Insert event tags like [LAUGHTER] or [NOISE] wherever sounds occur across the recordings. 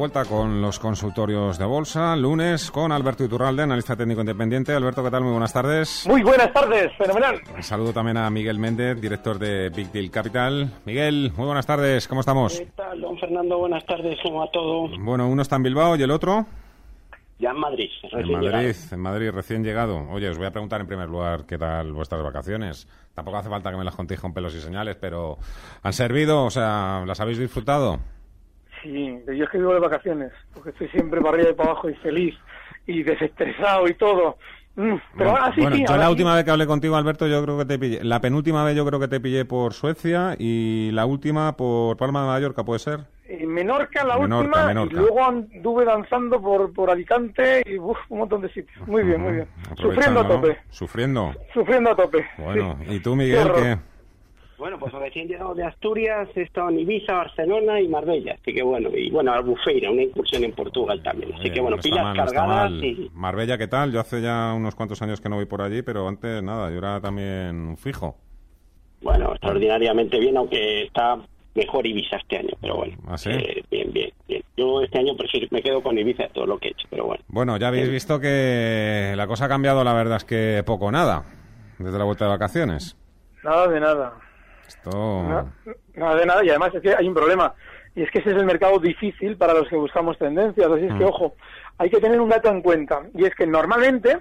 vuelta con los consultorios de bolsa. Lunes con Alberto Iturralde, analista técnico independiente. Alberto, ¿qué tal? Muy buenas tardes. Muy buenas tardes, fenomenal. Un saludo también a Miguel Méndez, director de Big Deal Capital. Miguel, muy buenas tardes, ¿cómo estamos? ¿Qué tal, don Fernando? Buenas tardes, ¿cómo va todo? Bueno, uno está en Bilbao y el otro. Ya en Madrid. En Madrid, en Madrid, recién llegado. Oye, os voy a preguntar en primer lugar qué tal vuestras vacaciones. Tampoco hace falta que me las contéis con pelos y señales, pero ¿han servido? O sea, ¿las habéis disfrutado? Sí, yo es que vivo de vacaciones, porque estoy siempre para arriba y para abajo y feliz y desestresado y todo. Mm, pero ahora sí, bueno, sí, yo la última vez que hablé contigo, Alberto, yo creo que te pillé. La penúltima vez yo creo que te pillé por Suecia y la última por Palma de Mallorca, ¿puede ser? En Menorca, la última, y luego anduve danzando por, por Alicante y uf, un montón de sitios. Muy bien, muy bien. Sufriendo a tope. Sufriendo. Sufriendo a tope. Bueno, ¿y tú, Miguel, qué? Bueno, pues recién llegado de Asturias, he estado en Ibiza, Barcelona y Marbella. Así que bueno, y bueno, Albufeira, una incursión en Portugal también. Así que bueno, pilas cargadas. y... Marbella, ¿qué tal? Yo hace ya unos cuantos años que no voy por allí, pero antes nada, yo era también fijo. Bueno, extraordinariamente bien, aunque está mejor Ibiza este año, pero bueno. ¿Ah, sí? eh, bien, bien, bien. Yo este año prefiero, me quedo con Ibiza todo lo que he hecho, pero bueno. Bueno, ya habéis visto que la cosa ha cambiado, la verdad es que poco o nada, desde la vuelta de vacaciones. Nada de nada. Esto... Nada de nada, y además es que hay un problema, y es que ese es el mercado difícil para los que buscamos tendencias, así es que, Mm. ojo, hay que tener un dato en cuenta, y es que normalmente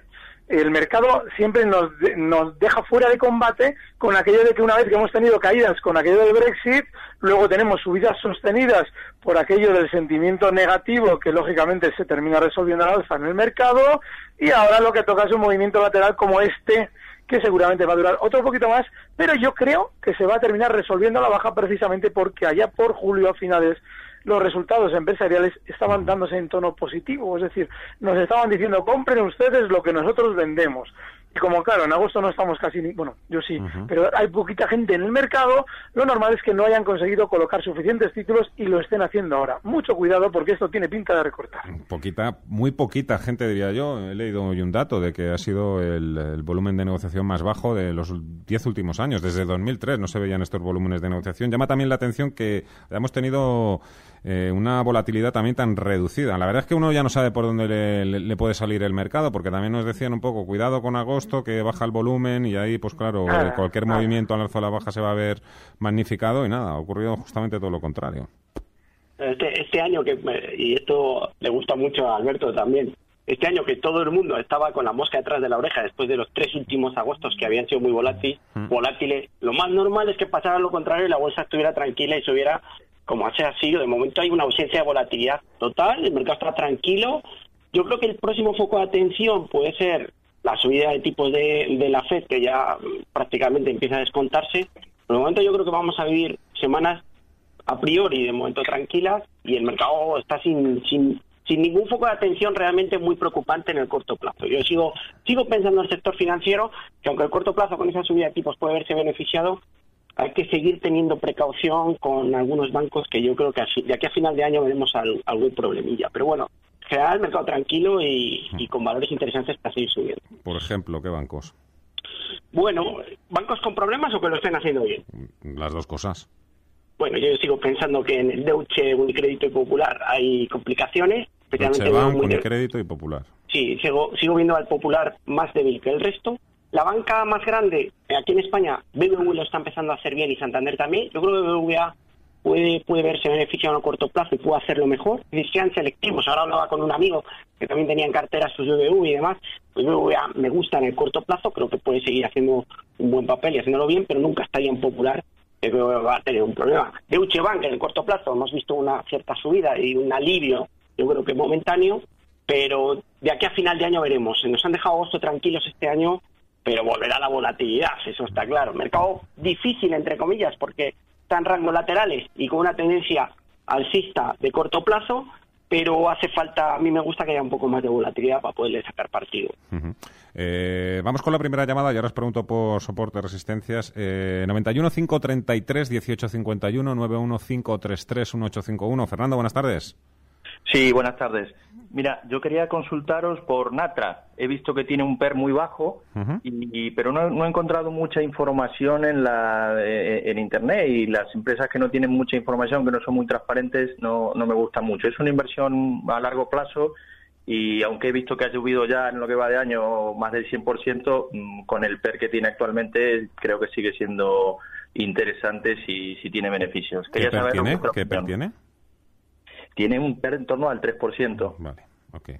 el mercado siempre nos, de- nos deja fuera de combate con aquello de que una vez que hemos tenido caídas con aquello del Brexit, luego tenemos subidas sostenidas por aquello del sentimiento negativo que lógicamente se termina resolviendo al alza en el mercado, y ahora lo que toca es un movimiento lateral como este, que seguramente va a durar otro poquito más, pero yo creo que se va a terminar resolviendo la baja precisamente porque allá por julio a finales los resultados empresariales estaban dándose en tono positivo, es decir, nos estaban diciendo compren ustedes lo que nosotros vendemos. Y como claro, en agosto no estamos casi, ni, bueno, yo sí, pero hay poquita gente en el mercado, lo normal es que no hayan conseguido colocar suficientes títulos y lo estén haciendo ahora. Mucho cuidado porque esto tiene pinta de recortar. Poquita, muy poquita gente, diría yo. He leído hoy un dato de que ha sido el, el volumen de negociación más bajo de los diez últimos años. Desde 2003 no se veían estos volúmenes de negociación. Llama también la atención que hemos tenido eh, una volatilidad también tan reducida. La verdad es que uno ya no sabe por dónde le, le- le puede salir el mercado, porque también nos decían un poco, cuidado con agosto, que baja el volumen y ahí, pues claro, Ah, eh, cualquier ah. movimiento al alza o a la baja se va a ver magnificado y nada, ha ocurrido justamente todo lo contrario. Este, este año que, y esto le gusta mucho a Alberto también, este año que todo el mundo estaba con la mosca detrás de la oreja después de los tres últimos agostos que habían sido muy volátiles, volátiles, lo más normal es que pasara lo contrario y la bolsa estuviera tranquila y subiera como ha sido. De momento hay una ausencia de volatilidad total, el mercado está tranquilo. Yo creo que el próximo foco de atención puede ser la subida de tipos de, de la FED, que ya mm, prácticamente empieza a descontarse. Por el momento yo creo que vamos a vivir semanas a priori de momento tranquilas y el mercado está sin, sin, sin ningún foco de atención realmente muy preocupante en el corto plazo. Yo sigo, sigo pensando en el sector financiero, que aunque el corto plazo con esa subida de tipos puede verse beneficiado, hay que seguir teniendo precaución con algunos bancos que yo creo que así- de aquí a final de año veremos al- algún problemilla. Pero bueno, en general el mercado tranquilo y, y con valores interesantes para seguir subiendo. Por ejemplo, ¿qué bancos? Bueno, ¿bancos con problemas o que lo estén haciendo bien? Las dos cosas. Bueno, yo sigo pensando que en el Deutsche, Unicrédito y Popular hay complicaciones, especialmente Deutsche Bank, Unicrédito y Popular. Sí, sigo, sigo viendo al Popular más débil que el resto. La banca más grande, aquí en España, BBV lo está empezando a hacer bien y Santander también. Yo creo que BBVA puede, puede verse beneficiado a corto plazo y puede hacerlo mejor. Y sean selectivos. Ahora hablaba con un amigo que también tenía en cartera sus BBV y demás. Pues BBVA me gusta en el corto plazo, creo que puede seguir haciendo un buen papel y haciéndolo bien, pero nunca estaría en popular que va a tener un problema. Deutsche Bank en el corto plazo hemos visto una cierta subida y un alivio, yo creo que momentáneo, pero de aquí a final de año veremos. Nos han dejado agosto tranquilos este año, pero volverá la volatilidad, eso está claro. Mercado difícil, entre comillas, porque están rangos laterales y con una tendencia alcista de corto plazo, pero hace falta, a mí me gusta que haya un poco más de volatilidad para poderle sacar partido. Eh, vamos con la primera llamada y ahora os pregunto por soporte resistencias. Eh, 91 533 1851 91 533 1851. Fernando, buenas tardes. Sí, buenas tardes. Mira, yo quería consultaros por Natra. He visto que tiene un PER muy bajo, y, pero no, he encontrado mucha información en, la, eh, en Internet y las empresas que no tienen mucha información, que no son muy transparentes, no, no me gustan mucho. Es una inversión a largo plazo y aunque he visto que ha subido ya en lo que va de año más del 100%, mm, con el PER que tiene actualmente creo que sigue siendo interesante si, si tiene beneficios. ¿Qué PER tiene? ¿Qué PER tiene? Tiene un PER en torno al 3%. Vale, ok.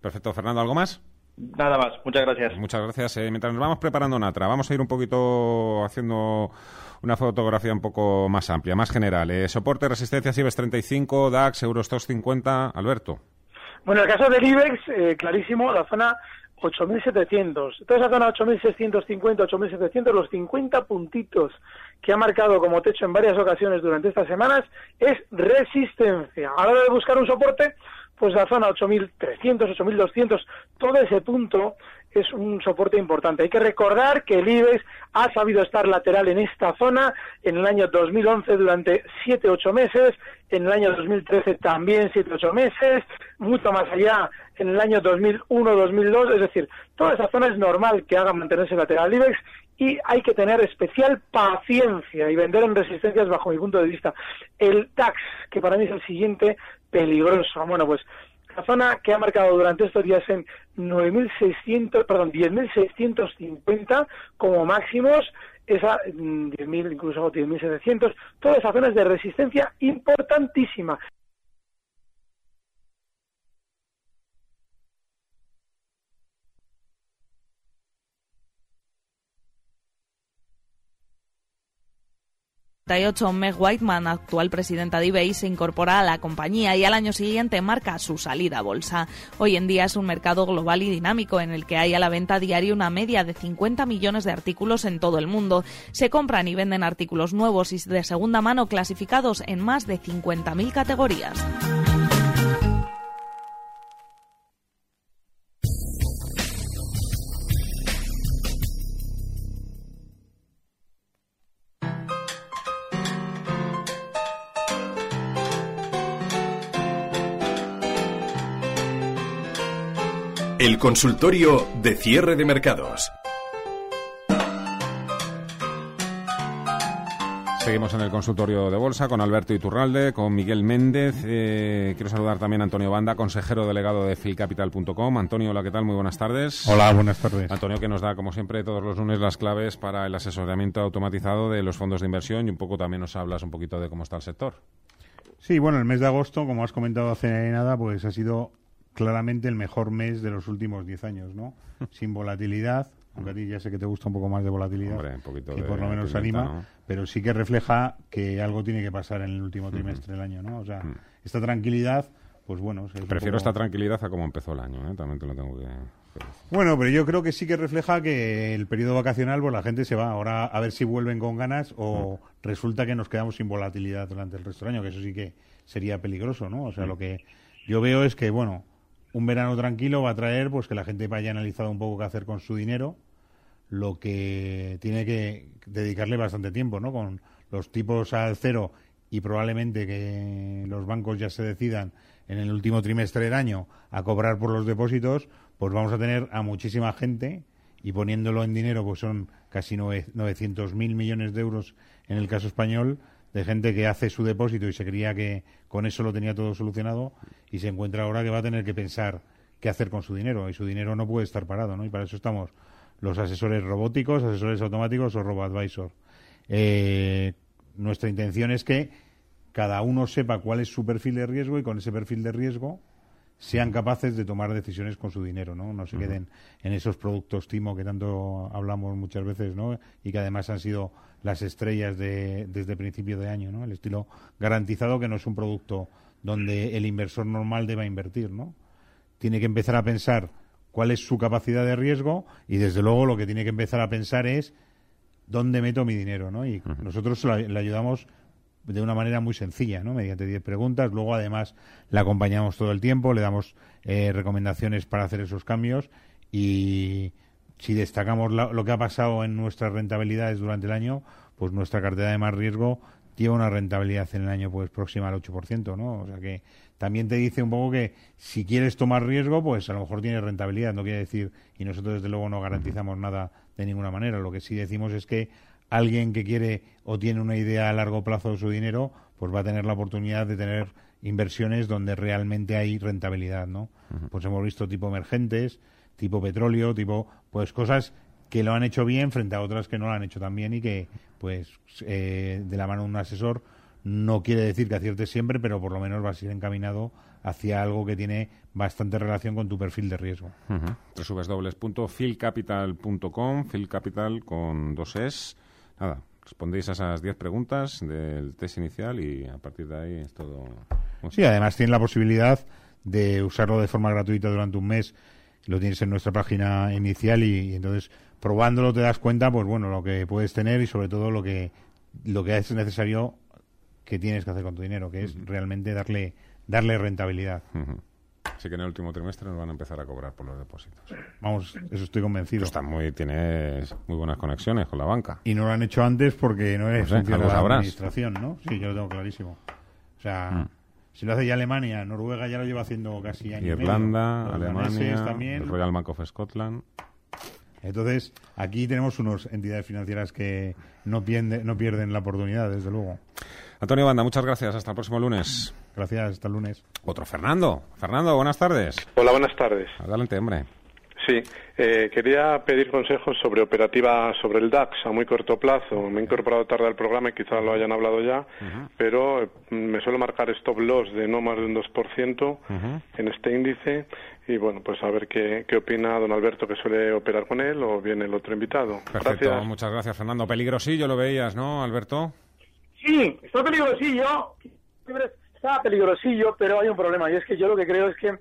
Perfecto. Fernando, ¿algo más? Nada más, muchas gracias. Muchas gracias. Eh, mientras nos vamos preparando Natra, vamos a ir un poquito haciendo una fotografía un poco más amplia, más general. Eh, soporte, resistencia, IBEX 35, DAX, Eurostox 50. Alberto. Bueno, en el caso del IBEX, eh, clarísimo, la zona 8.700. Toda esa zona 8.650, 8.700, los 50 puntitos que ha marcado como techo en varias ocasiones durante estas semanas es resistencia. A la hora de buscar un soporte, pues la zona 8.300, 8.200, todo ese punto es un soporte importante. Hay que recordar que el IBEX ha sabido estar lateral en esta zona en el año 2011 durante 7-8 meses, en el año 2013 también 7-8 meses, mucho más allá en el año 2001-2002, es decir, toda esa zona es normal que haga mantenerse lateral el IBEX y hay que tener especial paciencia y vender en resistencias bajo mi punto de vista. El DAX, que para mí es el siguiente peligroso. Bueno, pues la zona que ha marcado durante estos días en 9.600, perdón, 10.650 como máximos, esa 10.000, mm, incluso 10.700, todas esas zonas de resistencia importantísima. Meg Whiteman, actual presidenta de eBay, se incorpora a la compañía y al año siguiente marca su salida a bolsa. Hoy en día es un mercado global y dinámico en el que hay a la venta diaria una media de 50 millones de artículos en todo el mundo. Se compran y venden artículos nuevos y de segunda mano clasificados en más de 50.000 categorías. El consultorio de cierre de mercados. Seguimos en el consultorio de bolsa con Alberto Iturralde, con Miguel Méndez. Eh, quiero saludar también a Antonio Banda, consejero delegado de filcapital.com. Antonio, hola, ¿qué tal? Muy buenas tardes. Hola, buenas tardes. Antonio, que nos da, como siempre, todos los lunes las claves para el asesoramiento automatizado de los fondos de inversión y un poco también nos hablas un poquito de cómo está el sector. Sí, bueno, el mes de agosto, como has comentado hace nada, pues ha sido claramente el mejor mes de los últimos 10 años, ¿no? [LAUGHS] Sin volatilidad, aunque a ti ya sé que te gusta un poco más de volatilidad, que por lo menos anima, pero sí que refleja que algo tiene que pasar en el último trimestre del año, ¿no? O sea, esta tranquilidad, pues bueno... Prefiero esta tranquilidad a cómo empezó el año, ¿eh? También te lo tengo que... Bueno, pero yo creo que sí que refleja que el periodo vacacional, pues la gente se va ahora a ver si vuelven con ganas o resulta que nos quedamos sin volatilidad durante el resto del año, que eso sí que sería peligroso, ¿no? O sea, lo que yo veo es que, bueno, un verano tranquilo va a traer pues que la gente vaya analizado un poco qué hacer con su dinero, lo que tiene que dedicarle bastante tiempo, ¿no? Con los tipos al cero y probablemente que los bancos ya se decidan en el último trimestre del año a cobrar por los depósitos, pues vamos a tener a muchísima gente y poniéndolo en dinero, pues son casi 900.000 millones de euros en el caso español, de gente que hace su depósito y se creía que con eso lo tenía todo solucionado y se encuentra ahora que va a tener que pensar qué hacer con su dinero y su dinero no puede estar parado, ¿no? Y para eso estamos los asesores robóticos, asesores automáticos o robo-advisor. Eh, nuestra intención es que cada uno sepa cuál es su perfil de riesgo y con ese perfil de riesgo sean capaces de tomar decisiones con su dinero, ¿no? No se queden en esos productos timo que tanto hablamos muchas veces, ¿no? Y que además han sido las estrellas de, desde principio de año, ¿no? El estilo garantizado que no es un producto donde el inversor normal deba invertir, ¿no? Tiene que empezar a pensar cuál es su capacidad de riesgo y desde luego lo que tiene que empezar a pensar es dónde meto mi dinero, ¿no? Y nosotros le ayudamos de una manera muy sencilla, ¿no? Mediante 10 preguntas. Luego, además, la acompañamos todo el tiempo, le damos eh, recomendaciones para hacer esos cambios y si destacamos lo que ha pasado en nuestras rentabilidades durante el año, pues nuestra cartera de más riesgo lleva una rentabilidad en el año pues próxima al 8%, ¿no? O sea que también te dice un poco que si quieres tomar riesgo, pues a lo mejor tienes rentabilidad, no quiere decir, y nosotros desde luego no garantizamos nada de ninguna manera, lo que sí decimos es que alguien que quiere o tiene una idea a largo plazo de su dinero, pues va a tener la oportunidad de tener inversiones donde realmente hay rentabilidad, ¿no? Pues hemos visto tipo emergentes, tipo petróleo, tipo, pues cosas que lo han hecho bien frente a otras que no lo han hecho tan bien y que, pues, eh, de la mano de un asesor no quiere decir que aciertes siempre, pero por lo menos vas a ir encaminado hacia algo que tiene bastante relación con tu perfil de riesgo. Uh -huh. filcapital.com, filcapital con dos es nada, respondéis a esas 10 preguntas del test inicial y a partir de ahí es todo. Sí, además tienes la posibilidad de usarlo de forma gratuita durante un mes. Lo tienes en nuestra página inicial y, entonces probándolo te das cuenta, pues bueno, lo que puedes tener y sobre todo lo que lo que es necesario que tienes que hacer con tu dinero, que es realmente darle darle rentabilidad. Así que en el último trimestre nos van a empezar a cobrar por los depósitos. Vamos, eso estoy convencido. está muy, tienes muy buenas conexiones con la banca. Y no lo han hecho antes porque no es no de la administración, ¿no? Sí, yo lo tengo clarísimo. O sea, mm. si lo hace ya Alemania, Noruega ya lo lleva haciendo casi años. Irlanda, Alemania, también. el Royal Bank of Scotland. Entonces, aquí tenemos unas entidades financieras que no, no pierden la oportunidad, desde luego. Antonio Banda, muchas gracias. Hasta el próximo lunes. Gracias, hasta el lunes. Otro Fernando. Fernando, buenas tardes. Hola, buenas tardes. Adelante, hombre. Sí, eh, quería pedir consejos sobre operativa sobre el DAX a muy corto plazo. Me he incorporado tarde al programa y quizás lo hayan hablado ya, pero mm, me suelo marcar stop loss de no más de un 2% en este índice y bueno, pues a ver qué, qué opina don Alberto que suele operar con él o viene el otro invitado. Perfecto, muchas gracias Fernando. Peligrosillo lo veías, ¿no, Alberto? Sí, está peligrosillo, está peligrosillo, pero hay un problema y es que yo lo que creo es que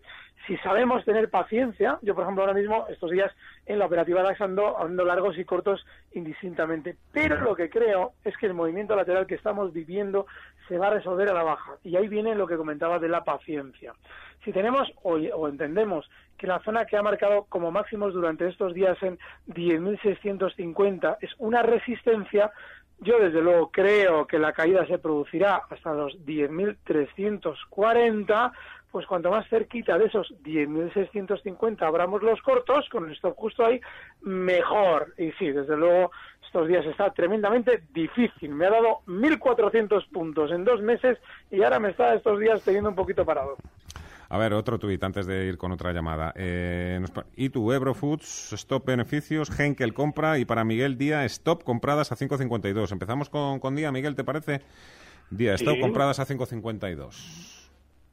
si sabemos tener paciencia, yo por ejemplo ahora mismo estos días en la operativa DAX ando, ando largos y cortos indistintamente, pero lo que creo es que el movimiento lateral que estamos viviendo se va a resolver a la baja y ahí viene lo que comentaba de la paciencia. Si tenemos o, o entendemos que la zona que ha marcado como máximos durante estos días en 10.650 es una resistencia, yo desde luego creo que la caída se producirá hasta los 10.340, pues cuanto más cerquita de esos 10.650 abramos los cortos, con el stop justo ahí, mejor. Y sí, desde luego estos días está tremendamente difícil. Me ha dado 1.400 puntos en dos meses y ahora me está estos días teniendo un poquito parado. A ver, otro tuit antes de ir con otra llamada. Eh, y tu Foods, stop beneficios, Henkel compra y para Miguel Día, stop compradas a 5.52. Empezamos con, con Día, Miguel, ¿te parece? Día, stop compradas a 5.52.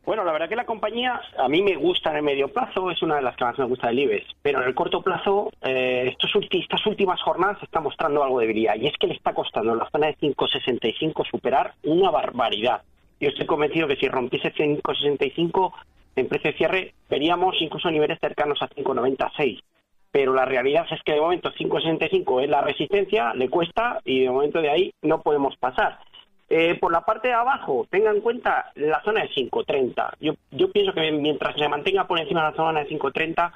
Bueno, la verdad que la compañía a mí me gusta en el medio plazo, es una de las que más me gusta del IBEX, pero en el corto plazo eh, estos estas últimas jornadas está mostrando algo de debilidad y es que le está costando en la zona de 5.65 superar una barbaridad. Yo estoy convencido que si rompiese 5.65 en precio de cierre veríamos incluso niveles cercanos a 5,96. Pero la realidad es que de momento 5,65 es la resistencia, le cuesta y de momento de ahí no podemos pasar. Eh, por la parte de abajo, tenga en cuenta la zona de 5.30. Yo, yo pienso que mientras se mantenga por encima de la zona de 5.30,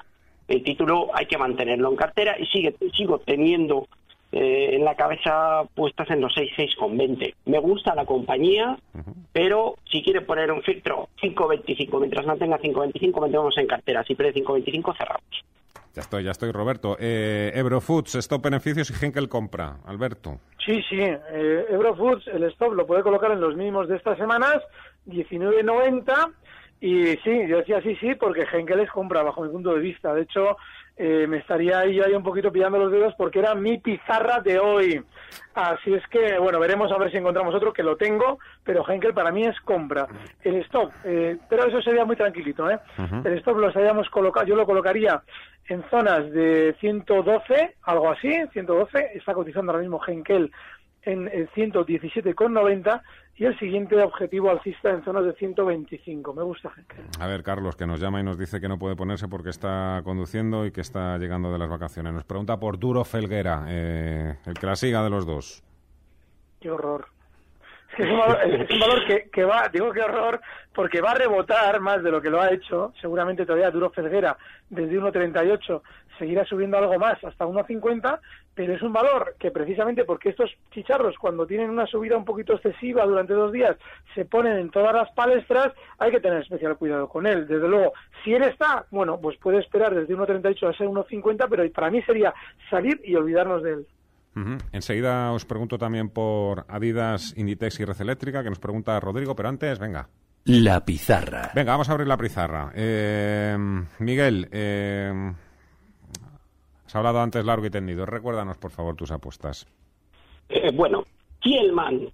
el título hay que mantenerlo en cartera y sigue, sigo teniendo eh, en la cabeza puestas en los 6,6,20. Me gusta la compañía, pero si quiere poner un filtro 5,25, mientras no tenga 5,25, metemos en cartera. Si pierde 5,25, cerramos. Ya estoy, ya estoy, Roberto. Eh, Eurofoods, stop beneficios y Henkel compra. Alberto. Sí, sí. Eh, Eurofoods, el stop lo puede colocar en los mínimos de estas semanas, 19,90 Y sí, yo decía sí, sí, porque Henkel es compra, bajo mi punto de vista. De hecho, eh, me estaría ahí, ahí un poquito pillando los dedos porque era mi pizarra de hoy. Así es que, bueno, veremos a ver si encontramos otro que lo tengo, pero Henkel para mí es compra. El stop, eh, pero eso sería muy tranquilito, ¿eh? El stop lo estaríamos colocado, yo lo colocaría en zonas de 112, algo así, 112, está cotizando ahora mismo Henkel en, en 117,90 y el siguiente objetivo alcista en zonas de 125. Me gusta Henkel. A ver, Carlos, que nos llama y nos dice que no puede ponerse porque está conduciendo y que está llegando de las vacaciones. Nos pregunta por Duro Felguera, eh, el que la siga de los dos. Qué horror. Es, que un valor, es un valor que, que, va, digo qué horror, porque va a rebotar más de lo que lo ha hecho. Seguramente todavía Duro Felguera desde 1.38 seguirá subiendo algo más hasta 1.50, pero es un valor que precisamente porque estos chicharros cuando tienen una subida un poquito excesiva durante dos días se ponen en todas las palestras, hay que tener especial cuidado con él. Desde luego, si él está, bueno, pues puede esperar desde 1.38 a ser 1.50, pero para mí sería salir y olvidarnos de él. Uh -huh. Enseguida os pregunto también por Adidas, Inditex y Red Eléctrica, que nos pregunta Rodrigo, pero antes, venga. La pizarra. Venga, vamos a abrir la pizarra. Eh, Miguel, eh, has hablado antes largo y tendido. Recuérdanos, por favor, tus apuestas. Eh, bueno, Kielman.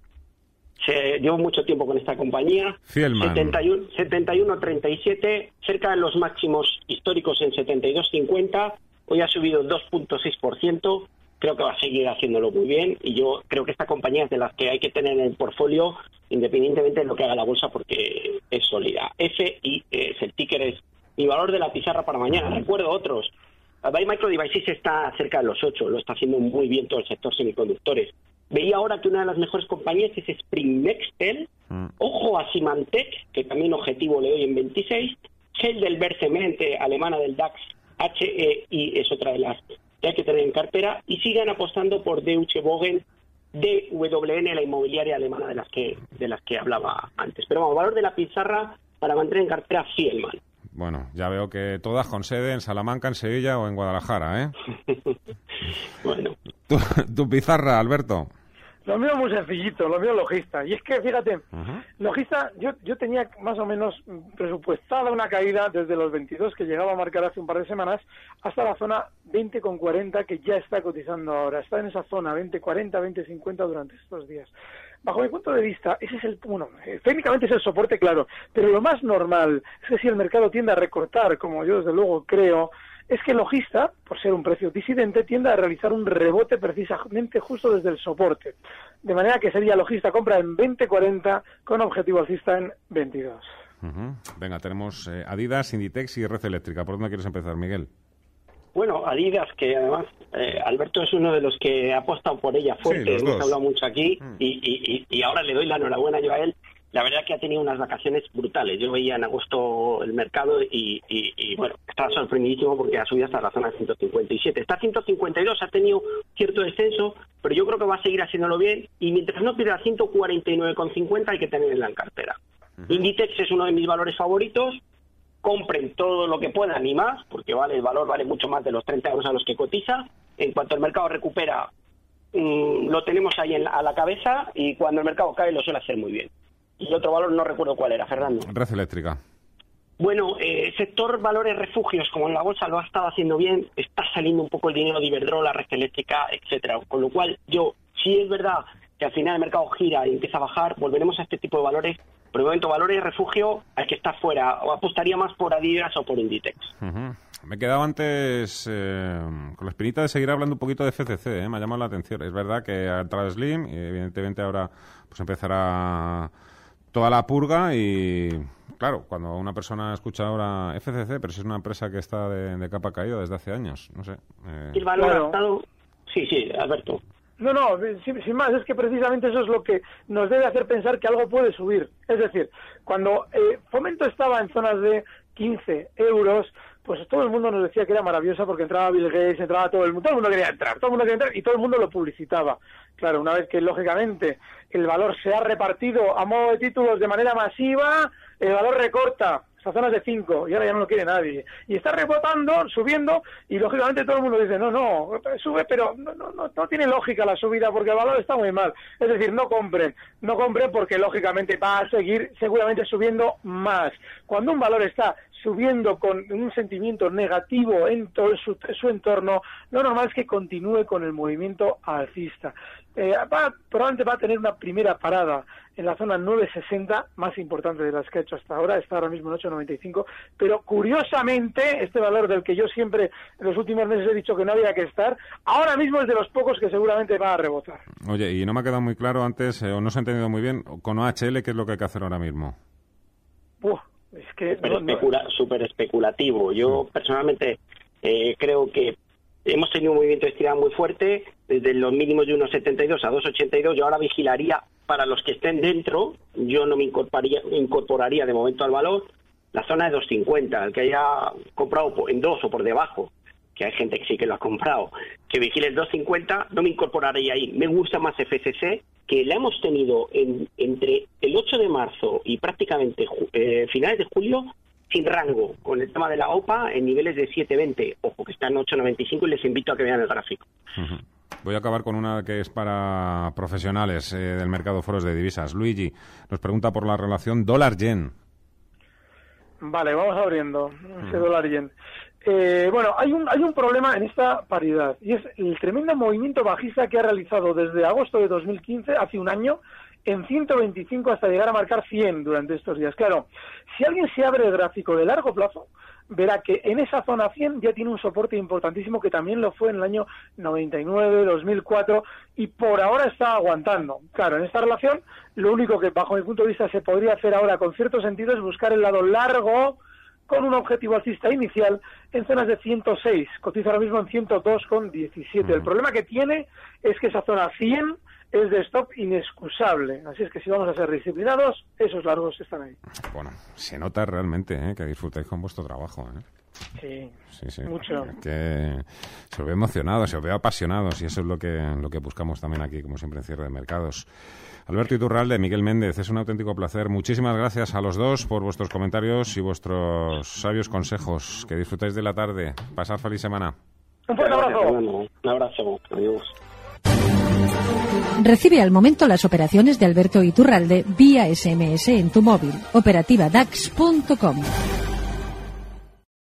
Se, llevo mucho tiempo con esta compañía. Fielman. 71-37, cerca de los máximos históricos en 72-50. Hoy ha subido 2.6%. Creo que va a seguir haciéndolo muy bien y yo creo que esta compañía es de las que hay que tener en el portfolio independientemente de lo que haga la bolsa porque es sólida. FI es el ticker, es mi valor de la pizarra para mañana. Recuerdo otros. By Micro Devices está cerca de los 8, lo está haciendo muy bien todo el sector semiconductores. Veía ahora que una de las mejores compañías es Spring Nextel. Mm. Ojo a Symantec, que también objetivo le doy en 26. Heidelberg Cement, alemana del DAX. HEI es otra de las que hay que tener en cartera. Y sigan apostando por Deutsche Bogen, DWN, la inmobiliaria alemana de las que de las que hablaba antes. Pero vamos, valor de la pizarra para mantener en cartera Fielman. Bueno, ya veo que todas con sede en Salamanca, en Sevilla o en Guadalajara, ¿eh? [LAUGHS] bueno. ¿Tu, tu pizarra, Alberto? Lo mío muy sencillito, lo mío logista. Y es que, fíjate, uh -huh. logista, yo, yo tenía más o menos presupuestada una caída desde los 22 que llegaba a marcar hace un par de semanas hasta la zona 20,40 que ya está cotizando ahora. Está en esa zona 20,40, 20,50 durante estos días. Bajo mi punto de vista, ese es el, bueno, eh, técnicamente es el soporte, claro, pero lo más normal es que si el mercado tiende a recortar, como yo desde luego creo, es que el logista, por ser un precio disidente, tiende a realizar un rebote precisamente justo desde el soporte. De manera que sería logista compra en 20.40 con objetivo alcista en 22. Uh -huh. Venga, tenemos eh, Adidas, Inditex y Red Eléctrica. ¿Por dónde quieres empezar, Miguel? Bueno, Adidas, que además eh, Alberto es uno de los que ha apostado por ella fuerte, sí, hemos hablado mucho aquí mm. y, y, y ahora le doy la enhorabuena yo a él la verdad que ha tenido unas vacaciones brutales. Yo veía en agosto el mercado y, y, y, bueno, estaba sorprendidísimo porque ha subido hasta la zona de 157. Está a 152, ha tenido cierto descenso, pero yo creo que va a seguir haciéndolo bien y mientras no pierda 149,50 hay que tenerla en cartera. Uh -huh. Inditex es uno de mis valores favoritos. Compren todo lo que puedan y más, porque vale el valor vale mucho más de los 30 euros a los que cotiza. En cuanto el mercado recupera, mmm, lo tenemos ahí en, a la cabeza y cuando el mercado cae lo suele hacer muy bien y otro valor no recuerdo cuál era, Fernando. Red eléctrica. Bueno, eh, sector valores refugios, como en la bolsa lo ha estado haciendo bien, está saliendo un poco el dinero de Iberdrola, red eléctrica, etcétera. Con lo cual, yo, si es verdad que al final el mercado gira y empieza a bajar, volveremos a este tipo de valores. Por el momento, valores refugio, hay que estar fuera. O apostaría más por Adidas o por Inditex. Uh -huh. Me he quedado antes eh, con la espinita de seguir hablando un poquito de FCC, ¿eh? me ha llamado la atención. Es verdad que ha entrado Slim y evidentemente ahora pues empezará toda la purga y claro, cuando una persona escucha ahora FCC, pero si es una empresa que está de, de capa caída desde hace años, no sé. Eh... El valor claro. ha estado... Sí, sí, Alberto. No, no, sin, sin, más, es que precisamente eso es lo que nos debe hacer pensar que algo puede subir. Es decir, cuando eh, Fomento estaba en zonas de 15 euros, pues todo el mundo nos decía que era maravillosa porque entraba Bill Gates, entraba todo el mundo, todo el mundo quería entrar, todo el mundo quería entrar y todo el mundo lo publicitaba. Claro, una vez que lógicamente el valor se ha repartido a modo de títulos de manera masiva, el valor recorta. esa zona es de 5 y ahora ya no lo quiere nadie. Y está rebotando, subiendo y lógicamente todo el mundo dice, no, no, sube, pero no, no, no, tiene lógica la subida porque el valor está muy mal. Es decir, no compren, no compren porque lógicamente va a seguir seguramente subiendo más. Cuando un valor está subiendo con un sentimiento negativo en todo su, su entorno, lo normal es que continúe con el movimiento alcista. Eh, va, probablemente va a tener una primera parada en la zona 960, más importante de las que ha hecho hasta ahora, está ahora mismo en 895, pero curiosamente este valor del que yo siempre en los últimos meses he dicho que no había que estar, ahora mismo es de los pocos que seguramente va a rebotar. Oye, y no me ha quedado muy claro antes, eh, o no se ha entendido muy bien, con OHL, ¿qué es lo que hay que hacer ahora mismo? Es que... Súper especulativo. Yo personalmente eh, creo que hemos tenido un movimiento de estirada muy fuerte, desde los mínimos de 1,72 a 2,82. Yo ahora vigilaría para los que estén dentro, yo no me incorporaría, incorporaría de momento al valor la zona de 2,50, el que haya comprado en dos o por debajo, que hay gente que sí que lo ha comprado, que vigile el 2,50, no me incorporaría ahí. Me gusta más FCC, que la hemos tenido entre el 8 de marzo y prácticamente eh, finales de julio sin rango, con el tema de la OPA en niveles de 7.20. Ojo, que está en 8.95 y les invito a que vean el gráfico. Voy a acabar con una que es para profesionales eh, del mercado foros de divisas. Luigi nos pregunta por la relación dólar-yen. Vale, vamos abriendo ese dólar-yen. Eh, bueno, hay un, hay un problema en esta paridad y es el tremendo movimiento bajista que ha realizado desde agosto de 2015, hace un año, en 125 hasta llegar a marcar 100 durante estos días. Claro, si alguien se abre el gráfico de largo plazo, verá que en esa zona 100 ya tiene un soporte importantísimo que también lo fue en el año 99, 2004 y por ahora está aguantando. Claro, en esta relación lo único que bajo mi punto de vista se podría hacer ahora con cierto sentido es buscar el lado largo con un objetivo alcista inicial en zonas de 106, cotiza ahora mismo en 102,17. El problema que tiene es que esa zona 100 es de stop inexcusable. Así es que si vamos a ser disciplinados, esos largos están ahí. Bueno, se nota realmente ¿eh? que disfrutáis con vuestro trabajo. ¿eh? Sí, sí, sí, mucho. Que se os ve emocionados, se os ve apasionados y eso es lo que, lo que buscamos también aquí, como siempre en cierre de mercados. Alberto Iturralde, Miguel Méndez, es un auténtico placer. Muchísimas gracias a los dos por vuestros comentarios y vuestros sabios consejos. Que disfrutéis de la tarde. Pasad feliz semana. Un fuerte abrazo. Un abrazo. Adiós. Recibe al momento las operaciones de Alberto Iturralde vía SMS en tu móvil. Operativa DAX.com.